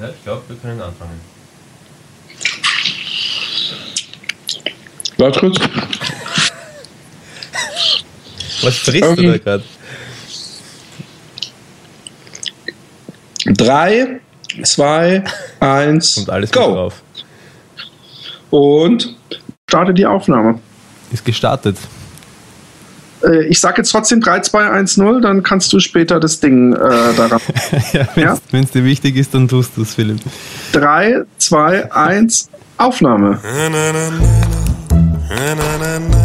Ja, ich glaube, wir können anfangen. Warte kurz. Was sprichst du Ähm, da gerade? Drei, zwei, eins, Kommt alles go. drauf. Und starte die Aufnahme. Ist gestartet. Äh, ich sage jetzt trotzdem 3, 2, 1, 0, dann kannst du später das Ding äh, daran. ja, Wenn es dir wichtig ist, dann tust du es, Philipp. 3, 2, 1, Aufnahme. Bring,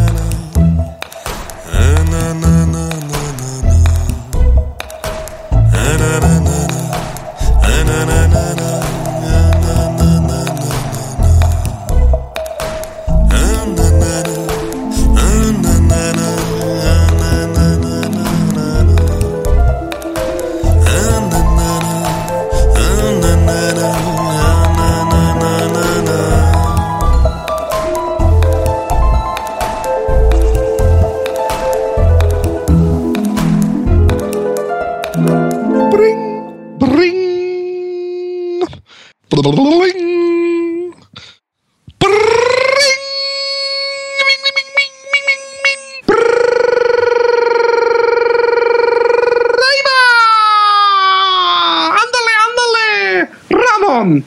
bring.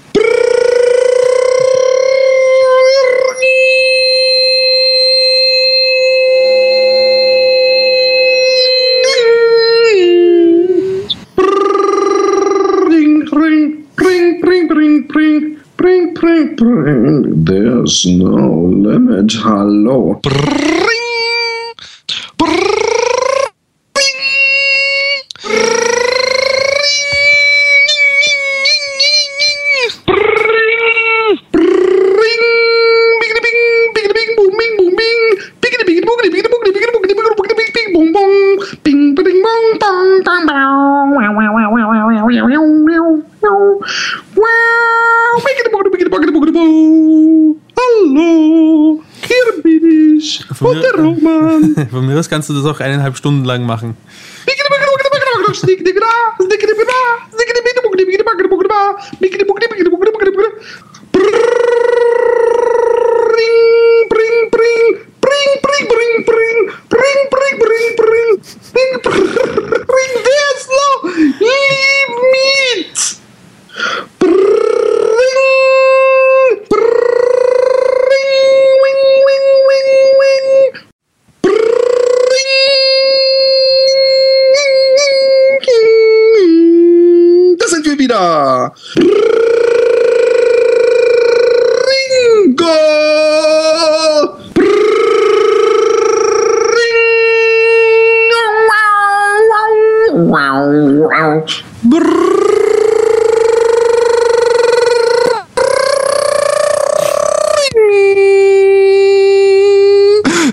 There's no limit. Hallo. Von mir- der Roman. Von mir aus kannst du das auch eineinhalb Stunden lang machen.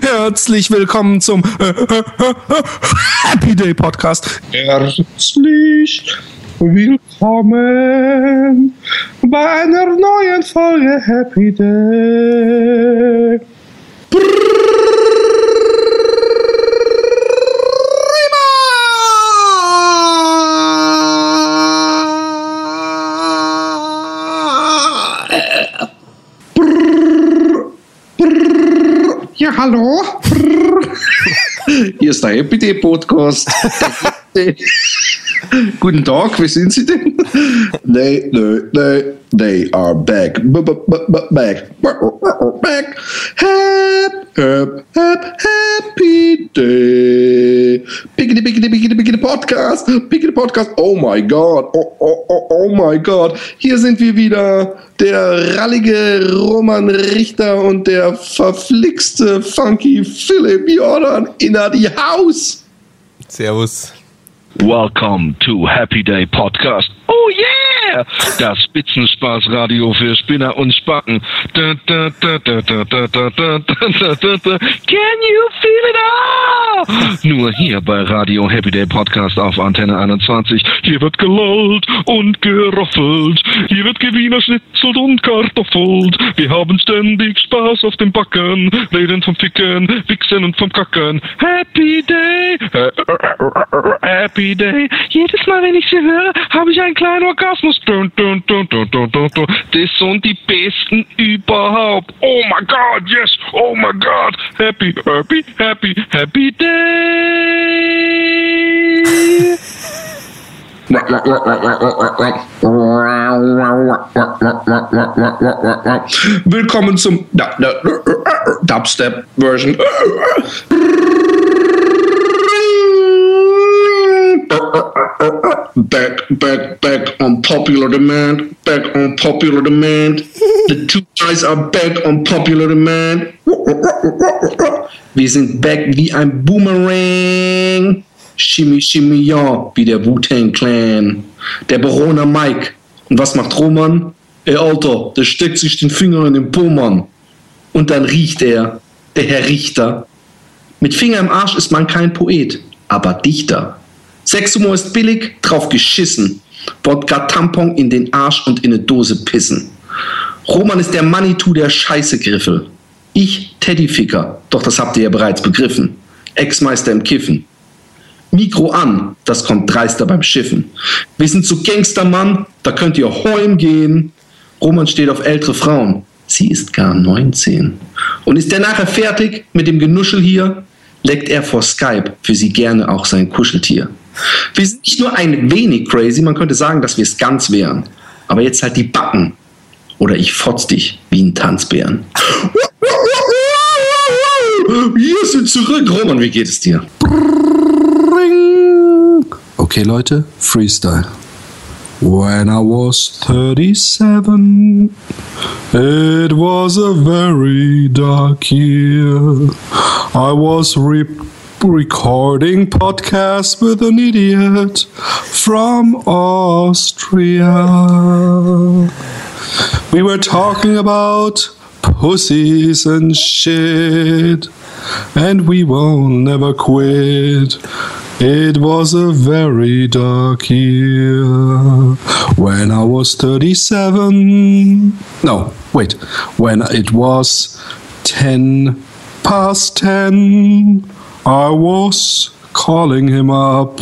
Herzlich willkommen zum äh, äh, äh, Happy Day Podcast. Herzlich willkommen bei einer neuen Folge Happy Day. Ja, hallo. Hier ist der Happy Day Podcast. Guten Tag, wie sind Sie denn? They, they, they, they are back. B -b -b -b back. Back. Hap, hap, hap, happy day. Biggity, biggity, biggity, biggity Podcast. Biggity Podcast. Oh my God. Oh, oh, oh, oh my God. Hier sind wir wieder. Der rallige Roman Richter und der verflixte Funky Philipp Jordan in die Haus. Servus. Welcome to Happy Day Podcast. Oh yeah! Das Spitzenspaßradio für Spinner und Spacken. Can you feel it all? Nur hier bei Radio Happy Day Podcast auf Antenne 21. Hier wird gelollt und geroffelt. Hier wird Gewiener schnitzelt und kartoffelt. Wir haben ständig Spaß auf dem Backen. Reden vom Ficken, Wichsen und vom Kacken. Happy Day! Happy Day! Jedes Mal, wenn ich sie höre, habe ich einen kleinen Orgasmus. Dun, dun, dun, dun, dun, dun, dun. Er das sind die besten überhaupt. Oh my God, yes, oh my God. Happy, happy, happy, happy Day. Willkommen zum Dubstep Back, back, back on popular demand. Back on popular demand. The two guys are back on popular demand. Wir sind back wie ein Boomerang. Shimmy, shimmy, ja, wie der Wu-Tang Clan. Der Baroner Mike. Und was macht Roman? Ey, Alter, der steckt sich den Finger in den Pomann. Und dann riecht er, der Herr Richter. Mit Finger im Arsch ist man kein Poet, aber Dichter. Sexhumor ist billig, drauf geschissen. Wodka Tampon in den Arsch und in eine Dose pissen. Roman ist der Manitou der Scheißegriffel. Ich Teddyficker, doch das habt ihr ja bereits begriffen. Ex-Meister im Kiffen. Mikro an, das kommt dreister beim Schiffen. Wir sind so Gangstermann, da könnt ihr heim gehen. Roman steht auf ältere Frauen. Sie ist gar 19. Und ist der nachher fertig mit dem Genuschel hier, leckt er vor Skype für sie gerne auch sein Kuscheltier. Wir sind nicht nur ein wenig crazy, man könnte sagen, dass wir es ganz wären. Aber jetzt halt die Backen. Oder ich fotz dich wie ein Tanzbären. Wir sind zurück. Roman, wie geht es dir? Okay, Leute, Freestyle. When I was 37, it was a very dark year. I was re- recording podcasts with an idiot from Austria. We were talking about pussies and shit, and we won't never quit. It was a very dark year when I was 37. No, wait, when it was 10 past 10, I was calling him up.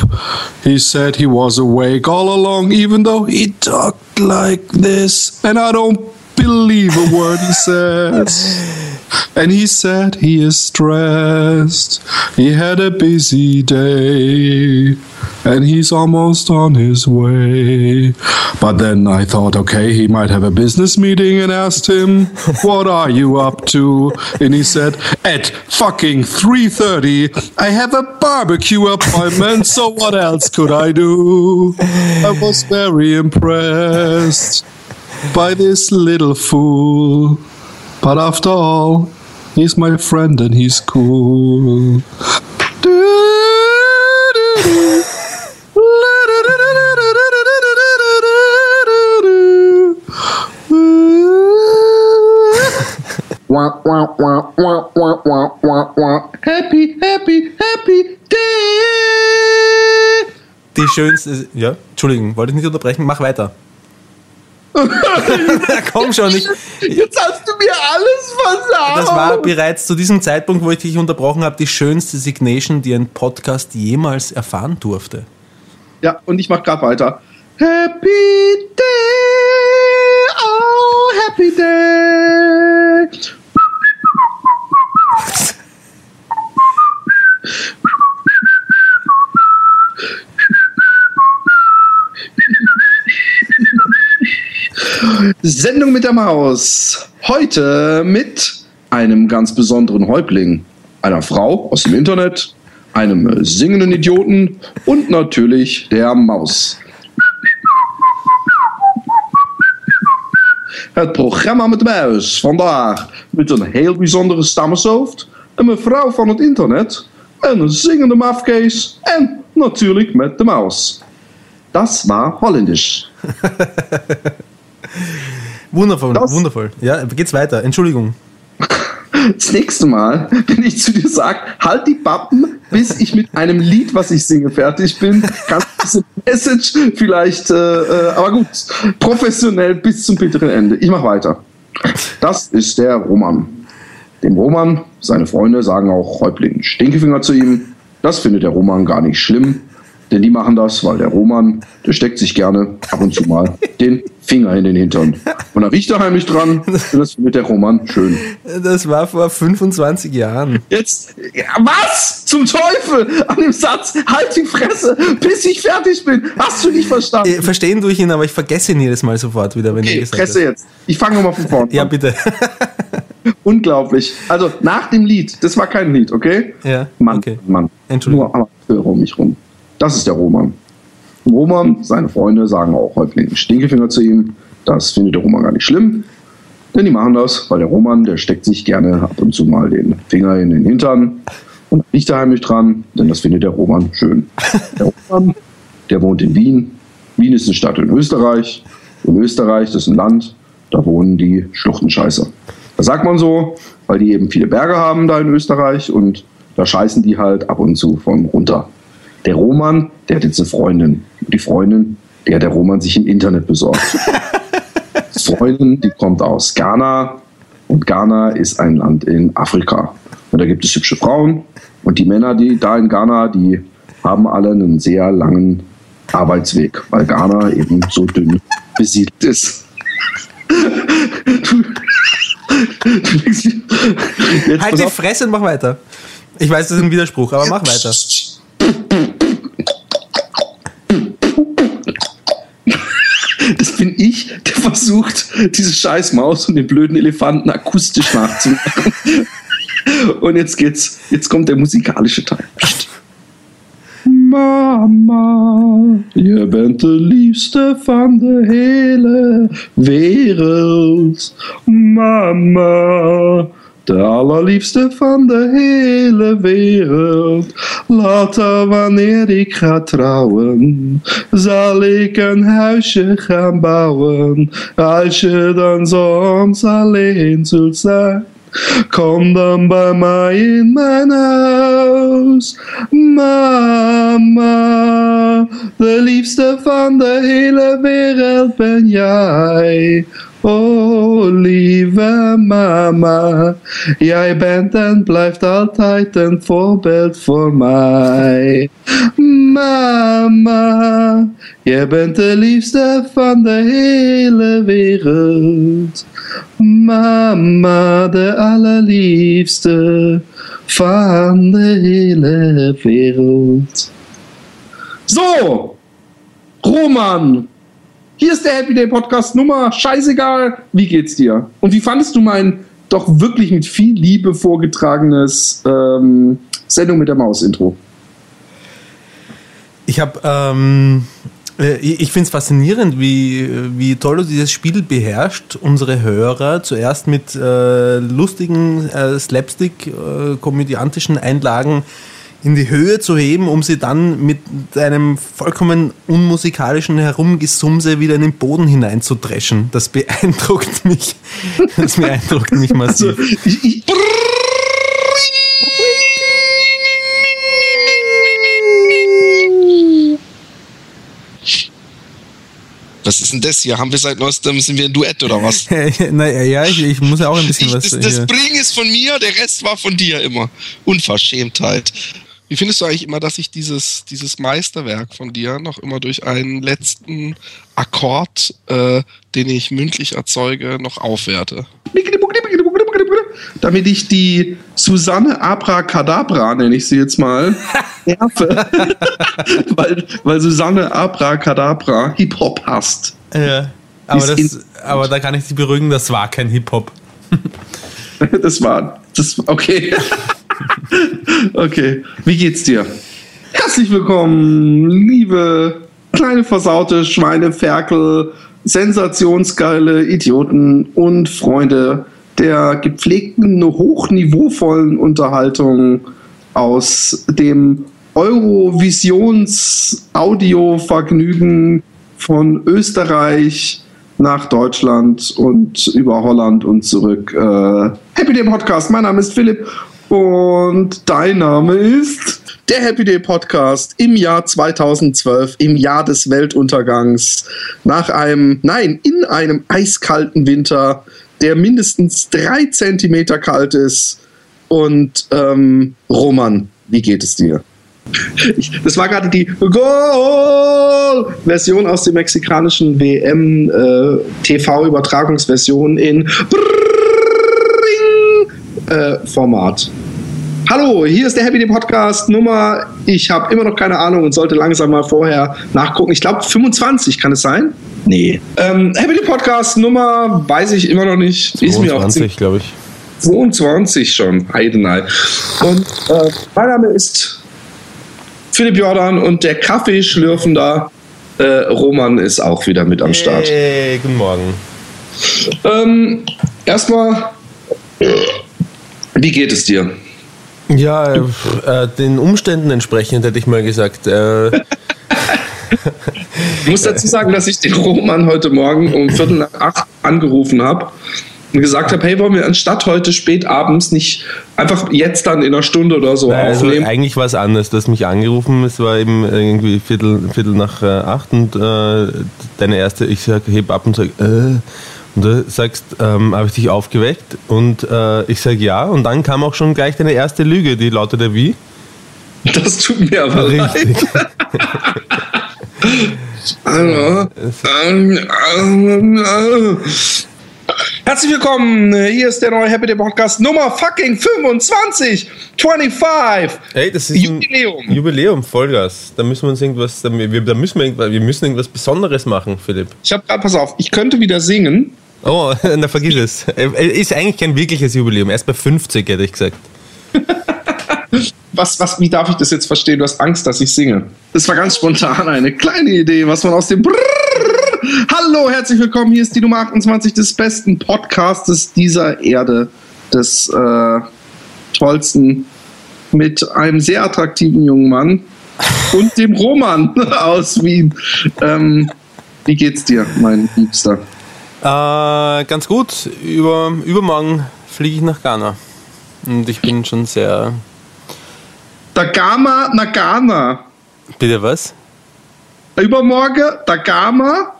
He said he was awake all along, even though he talked like this, and I don't believe a word he says. And he said he is stressed. He had a busy day. And he's almost on his way. But then I thought, okay, he might have a business meeting and asked him, what are you up to? And he said, at fucking 3.30, I have a barbecue appointment, so what else could I do? I was very impressed by this little fool. But after all, he's my friend and he's cool. Happy, happy, happy day. Die schönste. Ja, Entschuldigung, wollte ich nicht unterbrechen, mach weiter. Komm schon, ich, Jetzt hast du mir alles versagt. das war bereits zu diesem Zeitpunkt, wo ich dich unterbrochen habe, die schönste Signation, die ein Podcast jemals erfahren durfte. Ja, und ich mach grad weiter. Happy day, oh happy day. Sendung mit der Maus. Heute mit einem ganz besonderen Häuptling, einer Frau aus dem Internet, einem singenden Idioten und natürlich der Maus. Het programma met de muis. Vandaag met een heel bijzondere stammershoofd, een mevrouw van het internet, en een zingende mafkees en natuurlijk met de maus. Das war Holländisch. Wundervoll, Das- wundervoll. Ja, geht's weiter. Entschuldigung. Das nächste Mal, wenn ich zu dir sage, halt die Pappen, bis ich mit einem Lied, was ich singe, fertig bin, kannst diese Message vielleicht, äh, äh, aber gut, professionell bis zum bitteren Ende. Ich mache weiter. Das ist der Roman. Dem Roman, seine Freunde sagen auch Häuptling Stinkefinger zu ihm. Das findet der Roman gar nicht schlimm, denn die machen das, weil der Roman, der steckt sich gerne ab und zu mal den Finger in den Hintern. Und da riecht er heimlich dran und das findet der Roman schön. Das war vor 25 Jahren. Jetzt, ja, was? Zum Teufel! An dem Satz, halt die Fresse, bis ich fertig bin. Hast du nicht verstanden? Äh, Verstehen tue ich ihn, aber ich vergesse ihn jedes Mal sofort wieder, wenn Okay, gesagt Fresse hat. jetzt. Ich fange nochmal von vorne Ja, an. bitte. Unglaublich. Also nach dem Lied, das war kein Lied, okay? Ja, Mann, okay. Mann. Entschuldigung. Nur Amateure um mich rum. Das ist der Roman. Roman, seine Freunde sagen auch Häuptling Stinkefinger zu ihm. Das findet der Roman gar nicht schlimm. Denn die machen das, weil der Roman, der steckt sich gerne ab und zu mal den Finger in den Hintern und riecht da heimlich dran, denn das findet der Roman schön. Der Roman, der wohnt in Wien. Wien ist eine Stadt in Österreich. Und Österreich, das ist ein Land, da wohnen die Schluchtenscheißer. Das sagt man so, weil die eben viele Berge haben da in Österreich und da scheißen die halt ab und zu von runter. Der Roman, der hat jetzt eine Freundin. Und die Freundin, die hat der Roman sich im Internet besorgt. Freundin, die kommt aus Ghana und Ghana ist ein Land in Afrika. Und da gibt es hübsche Frauen und die Männer, die da in Ghana, die haben alle einen sehr langen Arbeitsweg, weil Ghana eben so dünn besiedelt ist. Jetzt Halt die. Fresse und mach weiter. Ich weiß, das ist ein Widerspruch, aber mach weiter. Das bin ich, der versucht, diese scheiß Maus und den blöden Elefanten akustisch nachzumachen. Und jetzt geht's, jetzt kommt der musikalische Teil. Mama, je bent de liefste van de hele wereld. Mama, de allerliefste van de hele wereld. Later wanneer ik ga trouwen, zal ik een huisje gaan bouwen. Als je dan soms alleen zult zijn. Kom dan bij mij in mijn huis. Liefste van de hele wereld ben jij. Oh, lieve mama, jij bent en blijft altijd een voorbeeld voor mij. Mama, jij bent de liefste van de hele wereld. Mama, de allerliefste van de hele wereld. So, Roman, hier ist der Happy Day Podcast Nummer. Scheißegal, wie geht's dir? Und wie fandest du mein doch wirklich mit viel Liebe vorgetragenes ähm, Sendung mit der Maus-Intro? Ich habe, ähm, äh, ich finde es faszinierend, wie, wie toll du dieses Spiel beherrscht, unsere Hörer zuerst mit äh, lustigen, äh, slapstick, äh, Einlagen in die Höhe zu heben, um sie dann mit einem vollkommen unmusikalischen Herumgesumse wieder in den Boden hineinzudreschen. Das beeindruckt mich. Das beeindruckt mich massiv. Also, ich, ich, Was ist denn das hier? Haben wir seit neuestem, sind wir ein Duett oder was? naja, ja, ich, ich muss ja auch ein bisschen Ich, was. das, das Bring ist von mir, der Rest war von dir immer. Unverschämtheit. Wie findest du eigentlich immer, dass ich dieses, dieses Meisterwerk von dir noch immer durch einen letzten Akkord, äh, den ich mündlich erzeuge, noch aufwerte? damit ich die Susanne Abracadabra, nenne ich sie jetzt mal, nerve. weil, weil Susanne Abracadabra Hip-Hop hasst. Ja. Aber, das, aber da kann ich dich beruhigen, das war kein Hip-Hop. Das war, das, okay. okay, wie geht's dir? Herzlich willkommen, liebe kleine versaute Schweine, Ferkel, sensationsgeile Idioten und Freunde der gepflegten, hochniveauvollen Unterhaltung aus dem Eurovisions-Audio-Vergnügen von Österreich nach Deutschland und über Holland und zurück. Äh, Happy Day Podcast, mein Name ist Philipp und dein Name ist. der Happy Day Podcast im Jahr 2012, im Jahr des Weltuntergangs, nach einem, nein, in einem eiskalten Winter, der mindestens drei Zentimeter kalt ist. Und ähm, Roman, wie geht es dir? Ich, das war gerade die Goal-Version aus dem mexikanischen WM äh, TV-Übertragungsversion in äh, Format. Hallo, hier ist der Happy Day Podcast Nummer, ich habe immer noch keine Ahnung und sollte langsam mal vorher nachgucken. Ich glaube 25, kann es sein? Nee. Ähm, Happy Day Podcast Nummer, weiß ich immer noch nicht. Ist mir auch glaube ich. 22 schon, Heidenei. Und äh, mein Name ist Philipp Jordan und der Kaffeeschlürfender äh, Roman ist auch wieder mit am Start. Hey, guten Morgen. Ähm, erstmal, wie geht es dir? Ja, äh, den Umständen entsprechend hätte ich mal gesagt. Äh, ich muss dazu sagen, dass ich den Roman heute Morgen um Viertel nach acht angerufen habe und gesagt habe, hey, wollen wir anstatt heute spät abends nicht einfach jetzt dann in einer Stunde oder so Nein, also aufnehmen? eigentlich war es anders. Du hast mich angerufen, es war eben irgendwie Viertel, Viertel nach äh, acht und äh, deine erste, ich sage, heb ab und sage, äh, und du sagst, ähm, habe ich dich aufgeweckt? Und äh, ich sage ja. Und dann kam auch schon gleich deine erste Lüge, die lautete wie? Das tut mir aber Richtig. leid. Hallo. Herzlich willkommen. Hier ist der neue Happy Day Podcast Nummer fucking 25. 25. Hey, das ist Jubiläum. ein Jubiläum, Vollgas. Da müssen wir uns irgendwas, da müssen wir, wir müssen irgendwas Besonderes machen, Philipp. Ich habe gerade, pass auf, ich könnte wieder singen. Oh, na vergiss es. Ist eigentlich kein wirkliches Jubiläum. Erst bei 50, hätte ich gesagt. was, was, wie darf ich das jetzt verstehen? Du hast Angst, dass ich singe. Das war ganz spontan eine kleine Idee, was man aus dem Brrr Hallo, herzlich willkommen. Hier ist die Nummer 28 des besten Podcastes dieser Erde. Des äh, tollsten mit einem sehr attraktiven jungen Mann und dem Roman aus Wien. Ähm, wie geht's dir, mein Liebster? Äh, ganz gut. Über, übermorgen fliege ich nach Ghana. Und ich bin schon sehr. Da Gama nach Ghana. Bitte was? Übermorgen, da Gama,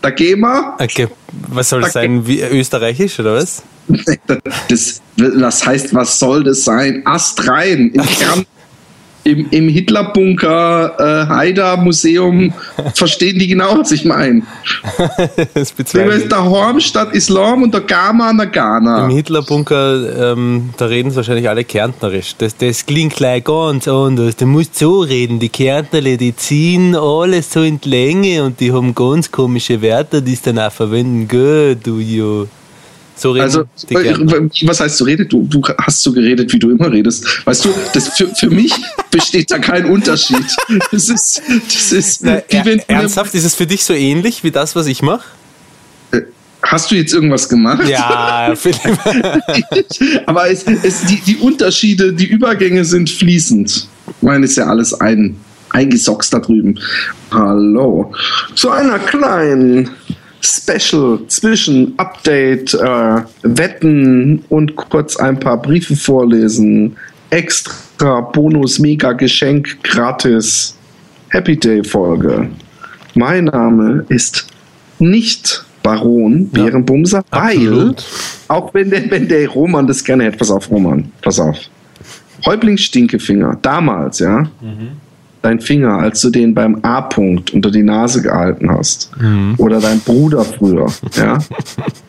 da Gema. Okay, was soll das sein? Wie, österreichisch oder was? Das, das heißt, was soll das sein? Ast rein. In Kern, im, im Hitlerbunker äh, Haider Museum verstehen die genau, was ich meine. das ist der Horm statt Islam und der Gama Nagana. Im Hitlerbunker, ähm, da reden sie wahrscheinlich alle Kärntnerisch. Das, das klingt gleich ganz anders. Du musst so reden. Die Kärntnerle, die ziehen alles so in die Länge und die haben ganz komische Wörter, die sie dann auch verwenden. Gut, du Jo. So reden also, was heißt so redet? Du, du hast so geredet, wie du immer redest. Weißt du, das für, für mich besteht da kein Unterschied. Das ist, das ist Na, er, ernsthaft, ist es für dich so ähnlich wie das, was ich mache? Äh, hast du jetzt irgendwas gemacht? Ja, Philipp. Aber es, es, die, die Unterschiede, die Übergänge sind fließend. Ich meine, ist ja alles ein, eingesockt da drüben. Hallo. Zu einer kleinen Special zwischen Update, äh, Wetten und kurz ein paar Briefe vorlesen. Extra Bonus, Mega Geschenk, gratis. Happy Day Folge. Mein Name ist nicht Baron Bärenbumser, ja, weil, auch wenn der, wenn der Roman das gerne hätte, pass auf, Roman, pass auf. Häuptling Stinkefinger, damals, ja. Mhm dein Finger, als du den beim A-Punkt unter die Nase gehalten hast. Mhm. Oder dein Bruder früher. Ja?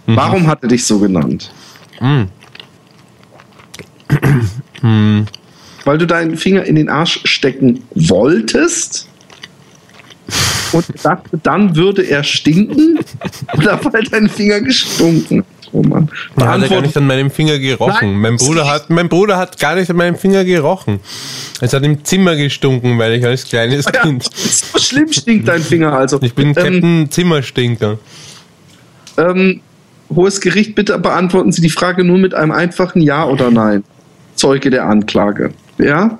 Mhm. Warum hat er dich so genannt? Mhm. Weil du deinen Finger in den Arsch stecken wolltest? Und dachte, dann würde er stinken? Oder weil dein Finger gestunken hat? Oh Mann. Da hat er gar nicht an meinem Finger gerochen. Nein, mein, Bruder hat, mein Bruder hat gar nicht an meinem Finger gerochen. Es hat im Zimmer gestunken, weil ich als kleines ja, Kind. So schlimm stinkt dein Finger also. Ich bin ähm, Captain Zimmerstinker. Ähm, hohes Gericht, bitte beantworten Sie die Frage nur mit einem einfachen Ja oder Nein. Zeuge der Anklage. Ja?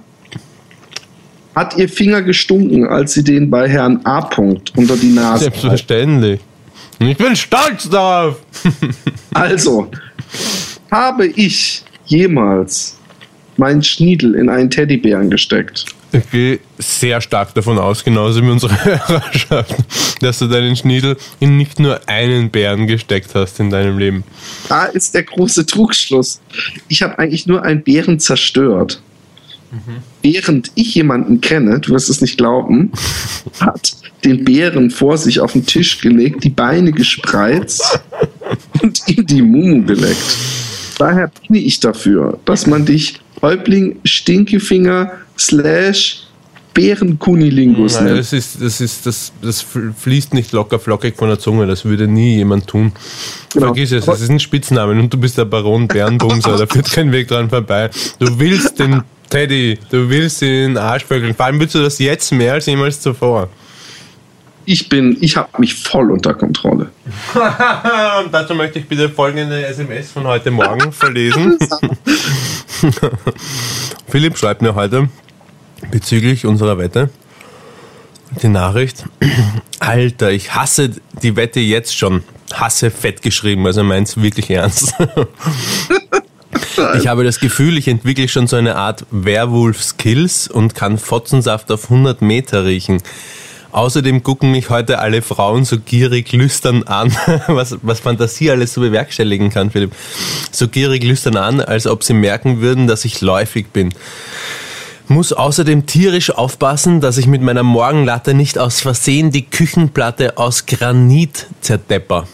Hat Ihr Finger gestunken, als Sie den bei Herrn A. -Punkt unter die Nase Selbstverständlich. Ich bin stolz darauf. also, habe ich jemals meinen Schniedel in einen Teddybären gesteckt? Ich gehe sehr stark davon aus, genauso wie unsere Hörerschaft, dass du deinen Schniedel in nicht nur einen Bären gesteckt hast in deinem Leben. Da ist der große Trugschluss. Ich habe eigentlich nur einen Bären zerstört. Mhm. Während ich jemanden kenne, du wirst es nicht glauben, hat den Bären vor sich auf den Tisch gelegt, die Beine gespreizt und ihm die Mumu geleckt. Daher bin ich dafür, dass man dich Häuptling Stinkefinger slash Bärenkunilingus nennt. das, ist, das, ist, das, das fließt nicht locker flockig von der Zunge, das würde nie jemand tun. Genau. Vergiss es, das ist ein Spitzname und du bist der Baron Bärenbumser, da führt kein Weg dran vorbei. Du willst den Teddy, du willst den Arschvögeln, vor allem willst du das jetzt mehr als jemals zuvor. Ich bin, ich habe mich voll unter Kontrolle. Und dazu möchte ich bitte folgende SMS von heute Morgen verlesen. Philipp schreibt mir heute bezüglich unserer Wette die Nachricht. Alter, ich hasse die Wette jetzt schon. Hasse fett geschrieben, also meint es wirklich ernst. Ich habe das Gefühl, ich entwickle schon so eine Art Werwolf-Skills und kann Fotzensaft auf 100 Meter riechen. Außerdem gucken mich heute alle Frauen so gierig lüstern an, was, was Fantasie alles so bewerkstelligen kann, Philipp. So gierig lüstern an, als ob sie merken würden, dass ich läufig bin. Muss außerdem tierisch aufpassen, dass ich mit meiner Morgenlatte nicht aus Versehen die Küchenplatte aus Granit zerdepper.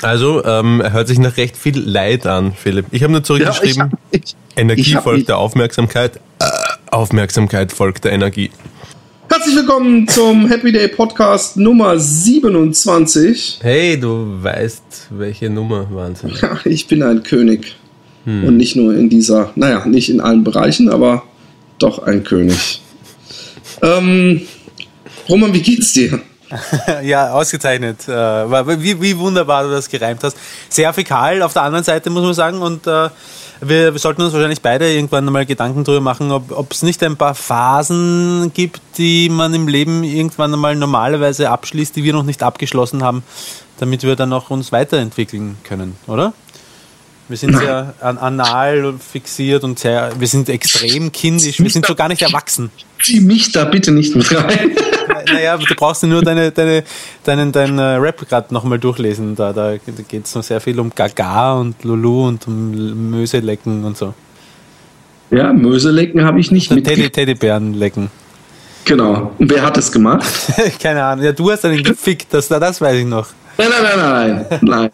Also, ähm, er hört sich nach recht viel Leid an, Philipp. Ich habe nur zurückgeschrieben, Ja, ich hab- ich- Energie ich folgt der Aufmerksamkeit, äh, Aufmerksamkeit folgt der Energie. Herzlich willkommen zum Happy Day Podcast Nummer 27. Hey, du weißt, welche Nummer, Wahnsinn. Ja, ich bin ein König. Und nicht nur in dieser, naja, nicht in allen Bereichen, aber doch ein König. Ähm, Roman, wie geht's dir? Ja, ausgezeichnet. Äh, Wie, wie wunderbar du das gereimt hast. Sehr fäkal auf der anderen Seite, muss man sagen. Und äh, wir, wir sollten uns wahrscheinlich beide irgendwann mal Gedanken darüber machen, ob es nicht ein paar Phasen gibt, die man im Leben irgendwann einmal normalerweise abschließt, die wir noch nicht abgeschlossen haben, damit wir dann auch uns weiterentwickeln können, oder? Wir sind sehr an, anal fixiert und sehr, wir sind extrem kindisch, wir sind so gar nicht erwachsen. Zieh mich da bitte nicht mit rein. Naja, du brauchst nur deine, deine, deinen, deinen äh, Rap gerade nochmal durchlesen. Da, da geht es noch sehr viel um Gaga und Lulu und um Möselecken und so. Ja, Möselecken habe ich nicht Teddy, mitgekriegt. Teddybären lecken. Genau. Und wer hat es gemacht? Keine Ahnung. Ja, du hast einen gefickt, das, das weiß ich noch. Nein, nein, nein, nein. nein.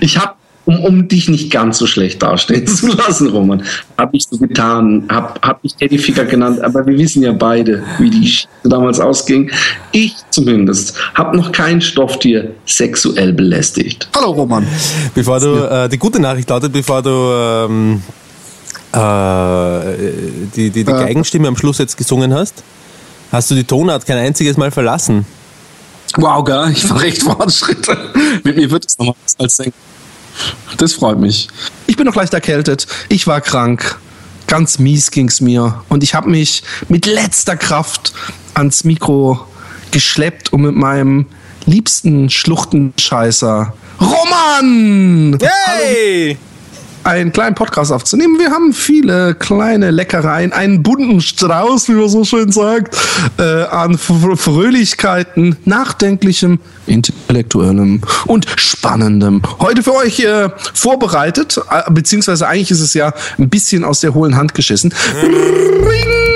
Ich habe, um, um dich nicht ganz so schlecht dastehen zu lassen, Roman, habe ich so getan, habe hab ich Teddyficker genannt, aber wir wissen ja beide, wie die Geschichte damals ausging. Ich zumindest habe noch kein Stofftier sexuell belästigt. Hallo Roman. Bevor du, äh, die gute Nachricht lautet, bevor du ähm, äh, die, die, die Äh. Geigenstimme am Schluss jetzt gesungen hast, hast du die Tonart kein einziges Mal verlassen. Wow, gell? Ich mache echt Fortschritte. Mit mir wird es noch mal was als denken. Das freut mich. Ich bin noch leicht erkältet. Ich war krank. Ganz mies ging's mir. Und ich habe mich mit letzter Kraft ans Mikro geschleppt, um mit meinem liebsten Schluchtenscheißer Roman Hey! Einen kleinen Podcast aufzunehmen. Wir haben viele kleine Leckereien, einen bunten Strauß, wie man so schön sagt, äh, an Fr Fröhlichkeiten, nachdenklichem, intellektuellem und spannendem. Heute für euch äh, vorbereitet, äh, beziehungsweise eigentlich ist es ja ein bisschen aus der hohlen Hand geschissen. Ring!